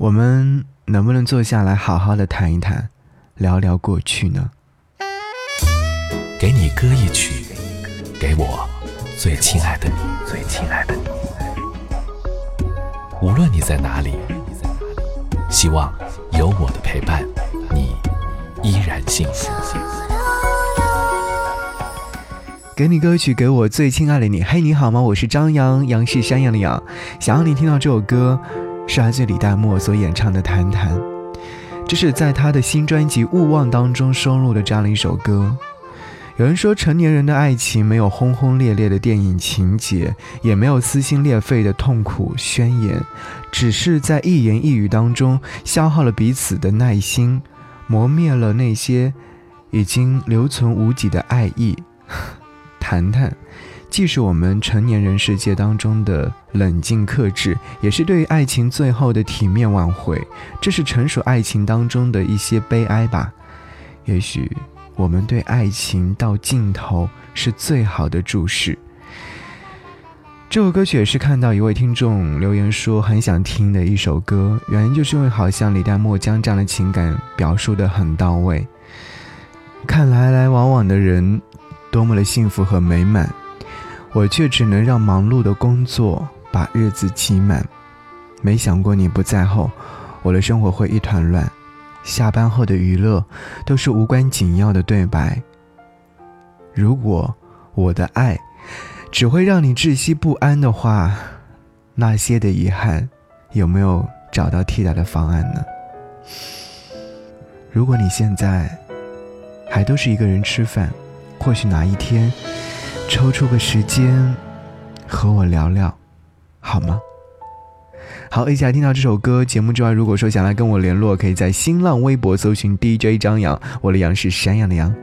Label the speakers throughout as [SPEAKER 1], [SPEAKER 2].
[SPEAKER 1] 我们能不能坐下来好好的谈一谈，聊聊过去呢？
[SPEAKER 2] 给你歌一曲，给我最亲爱的你，最亲爱的你。无论你在哪里，希望有我的陪伴，你依然幸福。
[SPEAKER 1] 给你歌曲，给我最亲爱的你。嘿，你好吗？我是张扬，杨是山羊的羊。想要你听到这首歌，是来自李代沫所演唱的《谈谈》，这是在他的新专辑《勿忘》当中收录的这样的一首歌。有人说，成年人的爱情没有轰轰烈烈的电影情节，也没有撕心裂肺的痛苦宣言，只是在一言一语当中消耗了彼此的耐心，磨灭了那些已经留存无几的爱意。谈谈，既是我们成年人世界当中的冷静克制，也是对于爱情最后的体面挽回。这是成熟爱情当中的一些悲哀吧？也许。我们对爱情到尽头是最好的注释。这首歌曲也是看到一位听众留言说很想听的一首歌，原因就是因为好像李代沫将这样的情感表述的很到位。看来来往往的人多么的幸福和美满，我却只能让忙碌的工作把日子挤满。没想过你不在后，我的生活会一团乱。下班后的娱乐都是无关紧要的对白。如果我的爱只会让你窒息不安的话，那些的遗憾有没有找到替代的方案呢？如果你现在还都是一个人吃饭，或许哪一天抽出个时间和我聊聊，好吗？好，一起来听到这首歌。节目之外，如果说想来跟我联络，可以在新浪微博搜寻 DJ 张扬，我的杨是山羊的羊。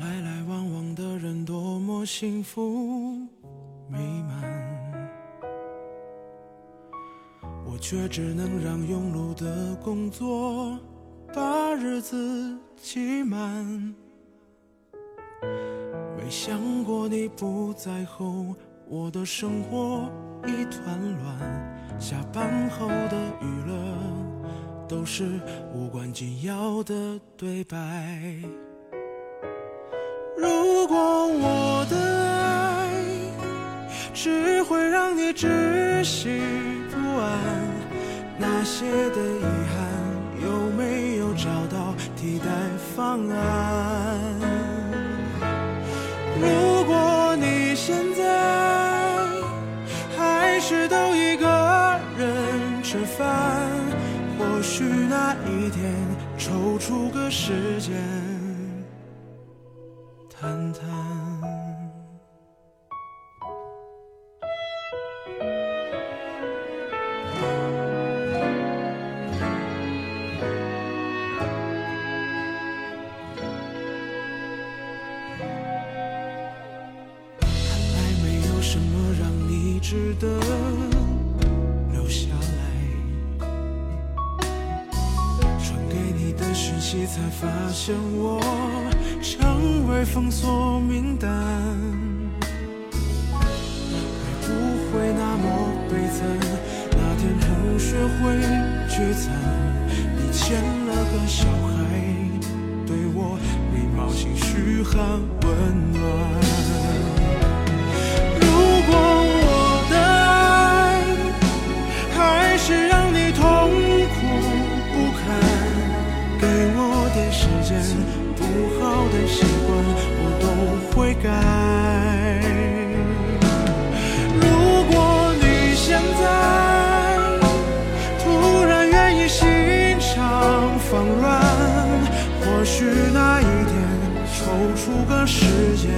[SPEAKER 3] 来来往往的人多么幸福美满，我却只能让庸碌的工作把日子挤满。想过你不在后，我的生活一团乱。下班后的娱乐都是无关紧要的对白。如果我的爱只会让你窒息不安，那些的遗憾有没有找到替代方案？如果你现在还是都一个人。吃饭，或许那一天抽出个时间谈谈。值得留下来。传给你的讯息。才发现我成为封锁名单，会不会那么悲惨？那天同学会聚餐，你牵了个小孩，对我礼貌性嘘寒问暖。习惯我都会改，如果你现在突然愿意心肠放软，或许那一天抽出个时间。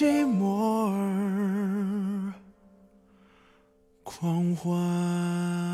[SPEAKER 3] 寂寞而狂欢。